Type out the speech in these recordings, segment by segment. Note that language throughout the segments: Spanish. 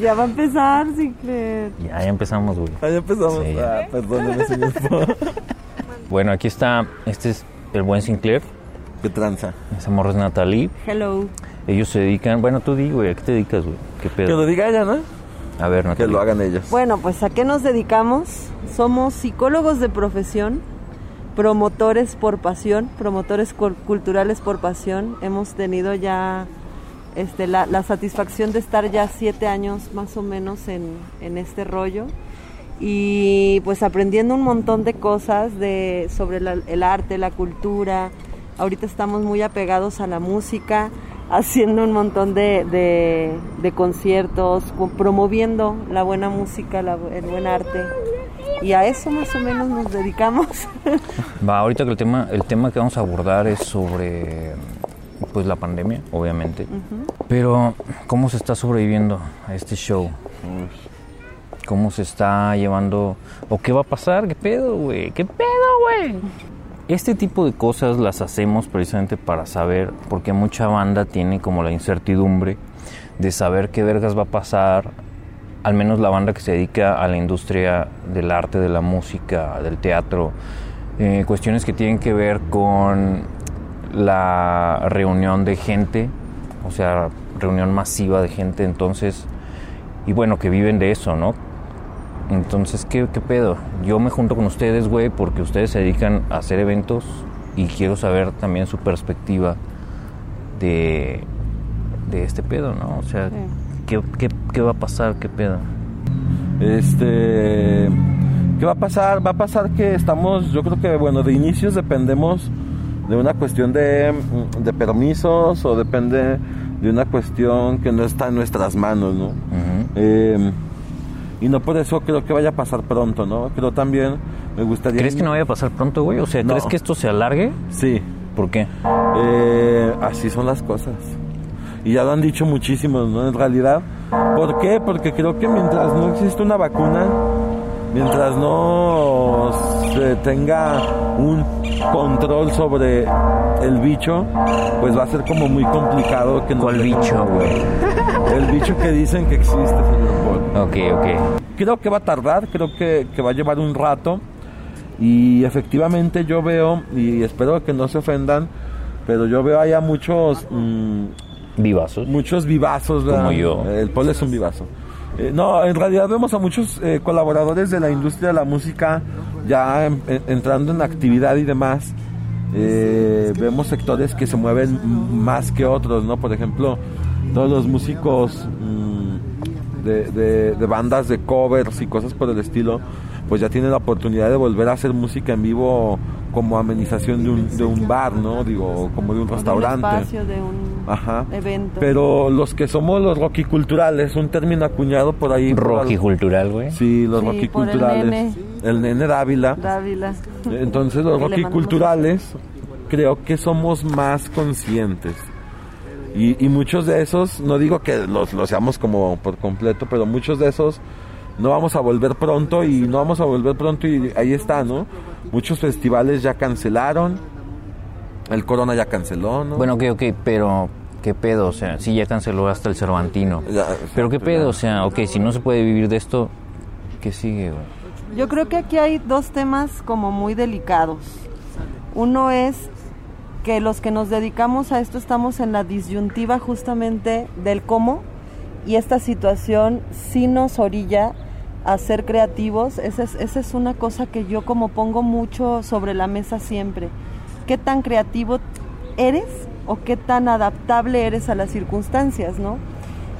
Ya va a empezar, Sinclair. Ya, ya empezamos, güey. Ah, ya empezamos. Sí. Ah, perdóneme, señor. Bueno, aquí está, este es el buen Sinclair, ¿Qué tranza? esa morra es Natalie. Hello. Ellos se dedican, bueno, tú di, güey, ¿a qué te dedicas, güey? ¿Qué Que pedo? lo diga ella, ¿no? A ver, Que Natalie. lo hagan ellos. Bueno, pues ¿a qué nos dedicamos? Somos psicólogos de profesión, promotores por pasión, promotores cul- culturales por pasión. Hemos tenido ya este, la, la satisfacción de estar ya siete años más o menos en, en este rollo y pues aprendiendo un montón de cosas de, sobre la- el arte, la cultura. Ahorita estamos muy apegados a la música, haciendo un montón de, de- conciertos, co- promoviendo la buena música, la el buen arte. Y a eso más o menos nos dedicamos. Va, ahorita que el tema, el tema que vamos a abordar es sobre pues la pandemia, obviamente. Pero, ¿cómo se está sobreviviendo a este show? ¿Cómo se está llevando? ¿O qué va a pasar? ¿Qué pedo, güey? ¿Qué pedo, güey? Este tipo de cosas las hacemos precisamente para saber, porque mucha banda tiene como la incertidumbre de saber qué vergas va a pasar, al menos la banda que se dedica a la industria del arte, de la música, del teatro, eh, cuestiones que tienen que ver con la reunión de gente, o sea, reunión masiva de gente, entonces, y bueno, que viven de eso, ¿no? Entonces, ¿qué, qué pedo? Yo me junto con ustedes, güey, porque ustedes se dedican a hacer eventos y quiero saber también su perspectiva de, de este pedo, ¿no? O sea, Sí. ¿qué, qué, qué va a pasar? ¿Qué pedo? Este, ¿qué va a pasar? Va a pasar que estamos, yo creo que, bueno, de inicios dependemos de una cuestión de, mm, de permisos o depende de una cuestión que no está en nuestras manos, ¿no? Eh, y no por eso creo que vaya a pasar pronto, ¿no? Creo también, me gustaría... ¿Crees que no vaya a pasar pronto, güey? O sea, No. ¿crees que esto se alargue? Sí, ¿Por qué? Eh, así son las cosas. Y ya lo han dicho muchísimos, ¿no? En realidad. ¿Por qué? Porque creo que mientras no existe una vacuna, mientras no se tenga un control sobre el bicho, pues va a ser como muy complicado que nos ¿Cuál bicho, güey? El bicho que dicen que existe, señor Paul. Ok, ok. Creo que va a tardar, creo que, que va a llevar un rato. Y efectivamente yo veo, y espero que no se ofendan, pero yo veo allá muchos, mm, Vivazos. muchos vivazos. ¿verdad? Como yo. El Paul es un vivazo. Eh, no, en realidad vemos a muchos eh, colaboradores de la industria de la música ya en- en- entrando en actividad y demás. Eh, vemos sectores que se mueven más que otros, ¿no? Por ejemplo, todos los músicos mm, de, de- de bandas de covers y cosas por el estilo, pues ya tienen la oportunidad de volver a hacer música en vivo como amenización de un, de un bar, ¿no? Digo, como de un Un restaurante. espacio de un Ajá. evento. Pero los que somos los rocky culturales, un término acuñado por ahí. Rocky al- cultural, güey. Sí, los Sí, rocky por el nene. Dávila. Dávila. Entonces los Que le rocky mandamos culturales creo que somos más conscientes. Y, y muchos de esos, no digo que los, los seamos como por completo, pero muchos de esos no vamos a volver pronto y no vamos a volver pronto y ahí está, ¿no? Muchos festivales ya cancelaron, el Corona ya canceló, ¿no? Bueno, ok, ok, pero ¿qué pedo? O sea, sí, ya canceló hasta el Cervantino. Ya, Pero ¿qué pedo? ya. O sea, ok, si no se puede vivir de esto, ¿qué sigue, güey? Yo creo que aquí hay dos temas como muy delicados. Uno es que los que nos dedicamos a esto estamos en la disyuntiva justamente del cómo y esta situación sí nos orilla a ser creativos. Esa es, una cosa que yo como pongo mucho sobre la mesa siempre. ¿Qué tan creativo eres o qué tan adaptable eres a las circunstancias, no?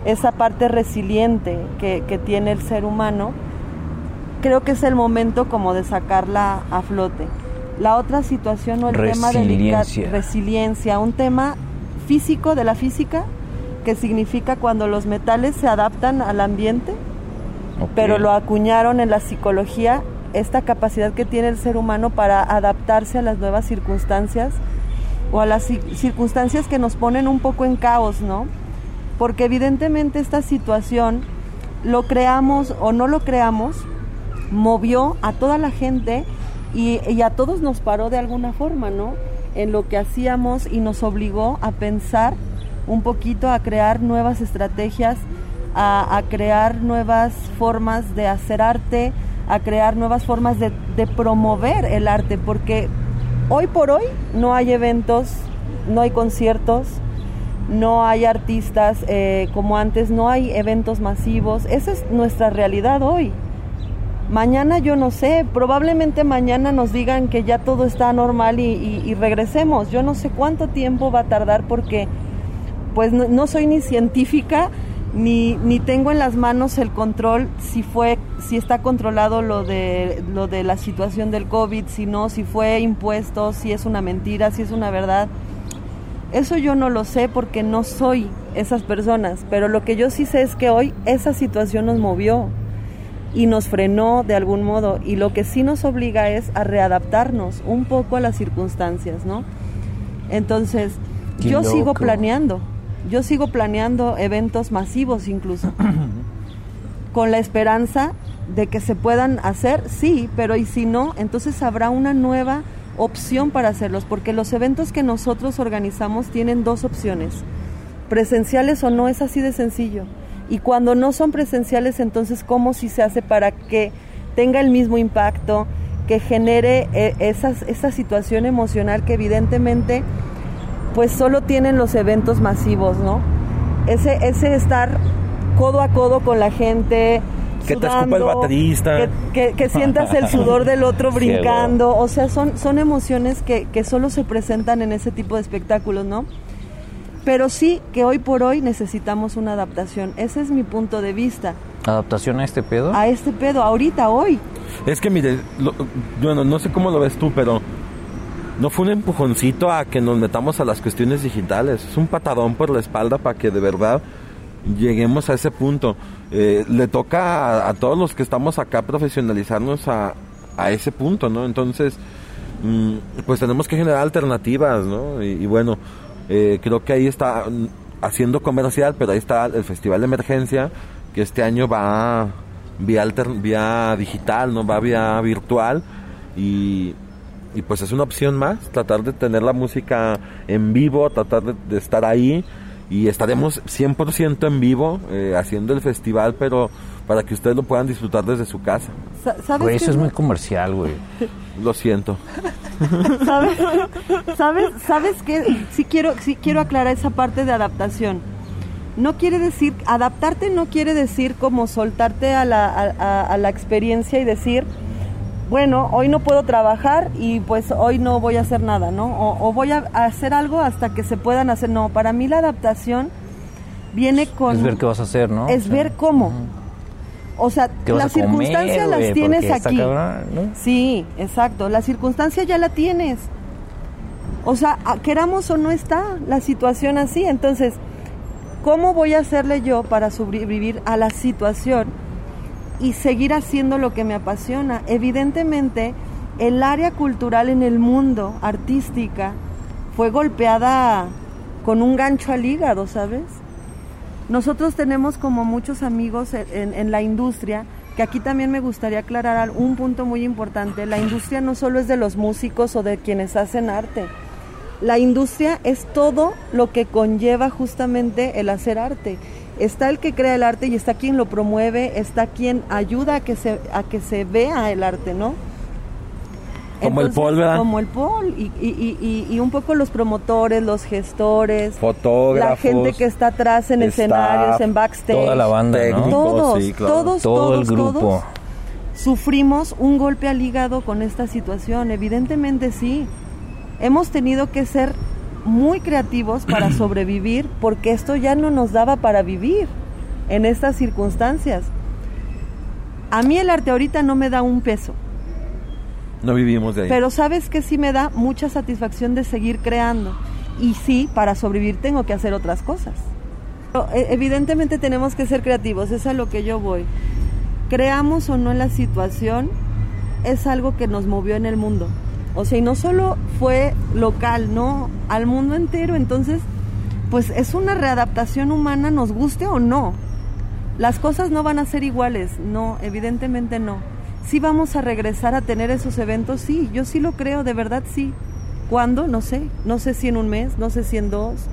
Esa parte resiliente que tiene el ser humano creo que es el momento como de sacarla a flote. La otra situación o el tema delicado, Resiliencia. un tema físico de la física que significa cuando los metales se adaptan al ambiente, pero lo acuñaron en la psicología esta capacidad que tiene el ser humano para adaptarse a las nuevas circunstancias o a las ci- circunstancias que nos ponen un poco en caos, ¿no? Porque evidentemente esta situación, lo creamos o no lo creamos, movió a toda la gente y, a todos nos paró de alguna forma, ¿no? En lo que hacíamos y nos obligó a pensar un poquito, a crear nuevas estrategias a, crear nuevas formas de hacer arte, a crear nuevas formas de, promover el arte, porque hoy por hoy no hay eventos, no hay conciertos, no hay artistas eh, como antes, no hay eventos masivos. Esa es nuestra realidad hoy. Mañana yo no sé, probablemente mañana nos digan que ya todo está normal y, regresemos. Yo no sé cuánto tiempo va a tardar porque pues no, soy ni científica ni, ni, tengo en las manos el control si fue si está controlado lo de lo de la situación del COVID, si no, si fue impuesto, si es una mentira, si es una verdad. Eso yo no lo sé porque no soy esas personas, pero lo que yo sí sé es que hoy esa situación nos movió y nos frenó de algún modo. Y lo que sí nos obliga es a readaptarnos un poco a las circunstancias, ¿no? Entonces, yo sigo planeando, yo sigo planeando eventos masivos incluso, con la esperanza de que se puedan hacer, sí, pero y si no, entonces habrá una nueva opción para hacerlos, porque los eventos que nosotros organizamos tienen dos opciones, presenciales o no, es así de sencillo y cuando no son presenciales, entonces, ¿cómo si se hace para que tenga el mismo impacto, que genere eh, esas, esa situación emocional que evidentemente, pues solo tienen los eventos masivos, ¿no? Ese, ese estar codo a codo con la gente, que te escupa el baterista. Que, sientas el sudor del otro brincando. O sea, son, son emociones que, que, solo se presentan en ese tipo de espectáculos, ¿no? Pero sí que hoy por hoy necesitamos una adaptación. Ese es mi punto de vista. ¿Adaptación a este pedo? A este pedo, ahorita, hoy. Es que mire, bueno, no sé cómo lo ves tú, pero no fue un empujoncito a que nos metamos a las cuestiones digitales. Es un patadón por la espalda para que de verdad lleguemos a ese punto. Eh, le toca a, todos los que estamos acá profesionalizarnos a, a ese punto, ¿no? Entonces, mm, pues tenemos que generar alternativas, ¿no? y bueno, eh, creo que ahí está haciendo comercial, pero ahí está el Festival de Emergencia, que este año va vía, vía digital, no va vía virtual. Y, pues es una opción más, tratar de tener la música en vivo, tratar de, estar ahí. Y estaremos 100% en vivo eh, haciendo el festival, pero para que ustedes lo puedan disfrutar desde su casa. ¿Sabes eso es muy comercial, güey. Lo siento. ¿Sabes? ¿Sabes? ¿Sabes qué? Sí quiero, sí quiero aclarar esa parte de adaptación. No quiere decir, adaptarte no quiere decir como soltarte a la, a, la experiencia y decir, bueno, hoy no puedo trabajar y pues hoy no voy a hacer nada, ¿no? O, voy a hacer algo hasta que se puedan hacer. No, para mí la adaptación viene con... Es ver qué vas a hacer, ¿no? Es ver cómo. O sea, las circunstancias las tienes aquí. Sí, exacto. La circunstancia ya la tienes. O sea, queramos o no está la situación así. Entonces, ¿cómo voy a hacerle yo para sobrevivir a la situación y seguir haciendo lo que me apasiona? Evidentemente, el área cultural en el mundo, artística, fue golpeada con un gancho al hígado, ¿sabes? Nosotros tenemos como muchos amigos en, la industria, que aquí también me gustaría aclarar un punto muy importante. La industria no solo es de los músicos o de quienes hacen arte. La industria es todo lo que conlleva justamente el hacer arte. Está el que crea el arte y está quien lo promueve, está quien ayuda a que se, a que se vea el arte, ¿no? Como el Paul, ¿verdad? Como el Paul. Y, y, y, un poco los promotores, los gestores. Fotógrafos. La gente que está atrás en escenarios, en backstage. Toda la banda, ¿no? Todos, todos, Todo el grupo. sufrimos un golpe al hígado con esta situación. Evidentemente sí. Hemos tenido que ser muy creativos para sobrevivir porque esto ya no nos daba para vivir en estas circunstancias. A mí el arte ahorita no me da un peso. No vivimos de ahí. Pero sabes que sí me da mucha satisfacción de seguir creando. Y sí, para sobrevivir tengo que hacer otras cosas. E, evidentemente tenemos que ser creativos, es a lo que yo voy. Creamos o no en la situación, es algo que nos movió en el mundo. O sea, y no solo fue local, no, al mundo entero. Entonces, pues es una readaptación humana, nos guste o no. Las cosas no van a ser iguales, no, evidentemente no si vamos a regresar a tener esos eventos, sí, yo sí lo creo, de verdad sí. ¿Cuándo? No sé, no sé si en un mes, no sé si en dos,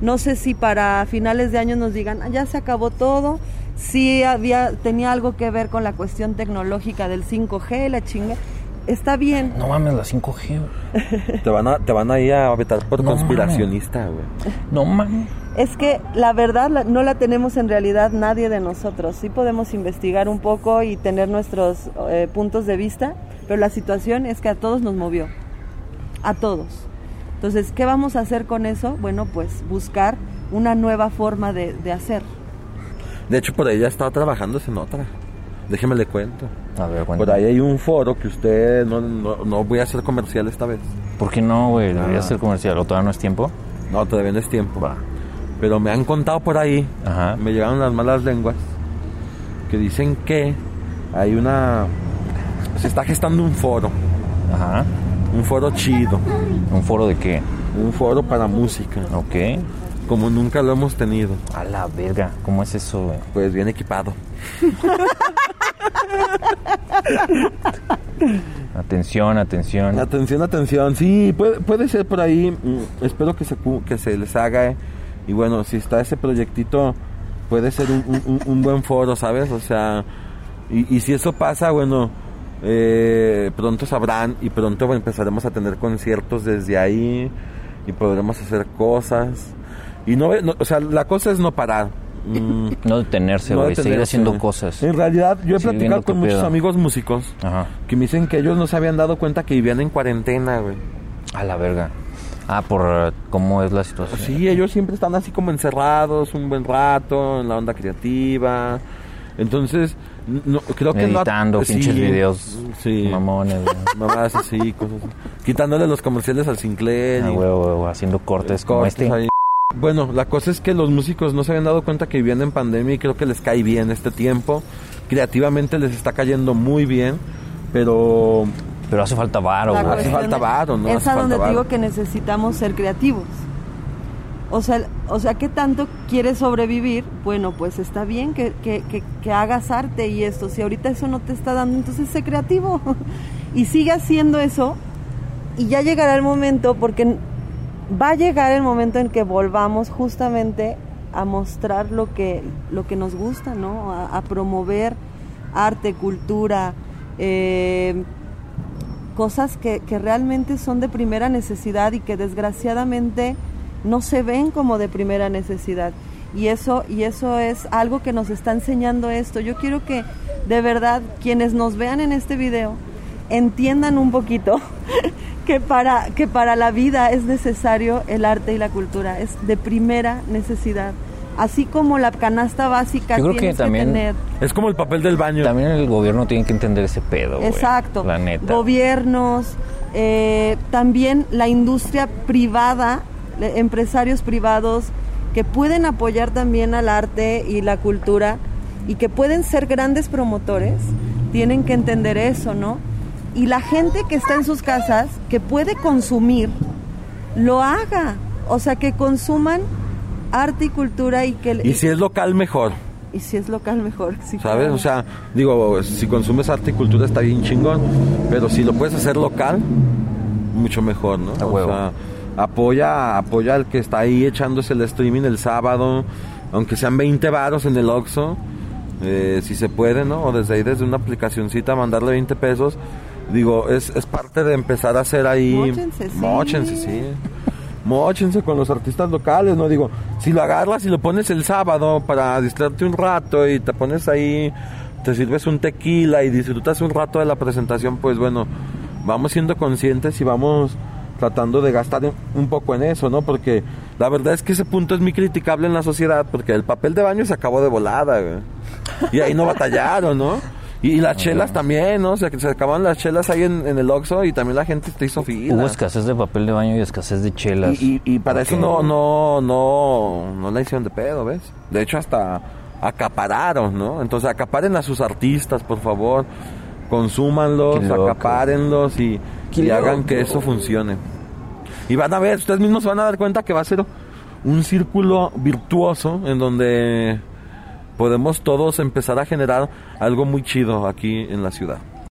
No sé si para finales de año nos digan, "Ah, ya se acabó todo. Sí había, tenía algo que ver con la cuestión tecnológica del 5G, la chinga. Está bien. No mames, la 5G. güey. Te van a, te van a ir a vetar por No conspiracionista, güey. No mames. Es que la verdad la- no la tenemos en realidad nadie de nosotros. Sí podemos investigar un poco y tener nuestros eh, puntos de vista, pero la situación es que a todos nos movió. A todos. Entonces, ¿qué vamos a hacer con eso? Bueno, pues buscar una nueva forma de, de hacer. De hecho, por ahí ya estaba trabajándose en otra. Déjeme le cuento. A ver, Por cuéntame. ahí hay un foro que usted no, no, no voy a hacer comercial esta vez. ¿Por qué no, güey? Debería Ah. ser comercial. ¿O todavía no es tiempo? No, todavía no es tiempo. Va. Pero me han contado por ahí, Ajá. me llegaron las malas lenguas, que dicen que hay una... Se está gestando un foro, Ajá. un foro chido, ¿Un foro de qué? un foro para música, Ok. como nunca lo hemos tenido. A la verga. ¿Cómo es eso, güey? Pues bien equipado. Atención, atención. Atención, atención. Sí, puede, puede ser por ahí. mm, Espero que se, que se les haga. eh. Y bueno, si está ese proyectito, puede ser un, buen foro, ¿sabes? O sea, y, y si eso pasa, bueno, eh, pronto sabrán y pronto empezaremos a tener conciertos desde ahí y podremos hacer cosas. Y no, no- o sea, la cosa es no parar. Mm, No detenerse, no güey. Seguir detenerse. haciendo cosas. En realidad, yo he Seguir platicado con muchos pedo. amigos músicos Ajá. que me dicen que ellos no se habían dado cuenta que vivían en cuarentena, güey. A la verga. Ah, por eh, cómo es la situación. Sí, ellos siempre están así como encerrados un buen rato en la onda creativa. Entonces, no, creo que no... Meditando, sí, pinches videos Sí, mamones, mamadas así, cosas así. Quitándole los comerciales al Sinclair. Ah, y huevo, huevo, haciendo cortes como cortes este. ahí. Bueno, la cosa es que los músicos no se habían dado cuenta que vivían en pandemia y creo que les cae bien este tiempo. Creativamente les está cayendo muy bien, pero Pero hace falta varo, La güey. hace falta es- varo, ¿no? Es a donde te digo que necesitamos ser creativos. O sea, o sea, ¿qué tanto quieres sobrevivir? Bueno, pues está bien que, que, que, que hagas arte y esto. Si ahorita eso no te está dando, entonces sé creativo. y sigue haciendo eso y ya llegará el momento, porque va a llegar el momento en que volvamos justamente a mostrar lo que, lo que nos gusta, ¿no? A, promover arte, cultura, eh, cosas que, que realmente son de primera necesidad y que desgraciadamente no se ven como de primera necesidad. Y eso, y eso es algo que nos está enseñando esto. Yo quiero que de verdad quienes nos vean en este video entiendan un poquito que para, que para la vida es necesario el arte y la cultura, es de primera necesidad. Así como la canasta básica Yo creo que también- tener. es como el papel del baño. También el gobierno tiene que entender ese pedo. Exacto. La neta. Gobiernos, eh, también la industria privada, empresarios privados que pueden apoyar también al arte y la cultura y que pueden ser grandes promotores, tienen que entender eso, ¿no? Y la gente que está en sus casas, que puede consumir, lo haga. O sea, que consuman arte y cultura y que... Y si es local, mejor. y si es local, mejor. sí, ¿Sabes? claro. O sea, digo, si consumes arte y cultura está bien chingón, pero si lo puedes hacer local, mucho mejor, ¿no? A O huevo. sea, apoya, apoya al que está ahí echándose el streaming el sábado, aunque sean 20 varos en el Oxxo, eh, si se puede, ¿no? O desde ahí, desde una aplicacioncita, mandarle 20 pesos. Digo, es, es parte de empezar a hacer ahí... Móchense, sí. Móchense, sí. Móchense con los artistas locales, ¿no? Digo, si lo agarras y lo pones el sábado para distraerte un rato y te pones ahí, te sirves un tequila y disfrutas un rato de la presentación, pues bueno, vamos siendo conscientes y vamos tratando de gastar un- un poco en eso, ¿no? Porque la verdad es que ese punto es muy criticable en la sociedad, porque el papel de baño se acabó de volada, güey. Y ahí no batallaron, ¿no? Y, las chelas también, ¿no? O sea, que se acabaron las chelas ahí en, en el Oxxo y también la gente te hizo fila. Hubo escasez de papel de baño y escasez de chelas. Y, y- y para eso no, no, no, no la hicieron de pedo, ¿ves? De hecho, hasta acapararon, ¿no? Entonces, acaparen a sus artistas, por favor. Consúmanlos, acapárenlos y, y hagan que eso funcione. Y van a ver, ustedes mismos se van a dar cuenta que va a ser un círculo virtuoso en donde podemos todos empezar a generar algo muy chido aquí en la ciudad.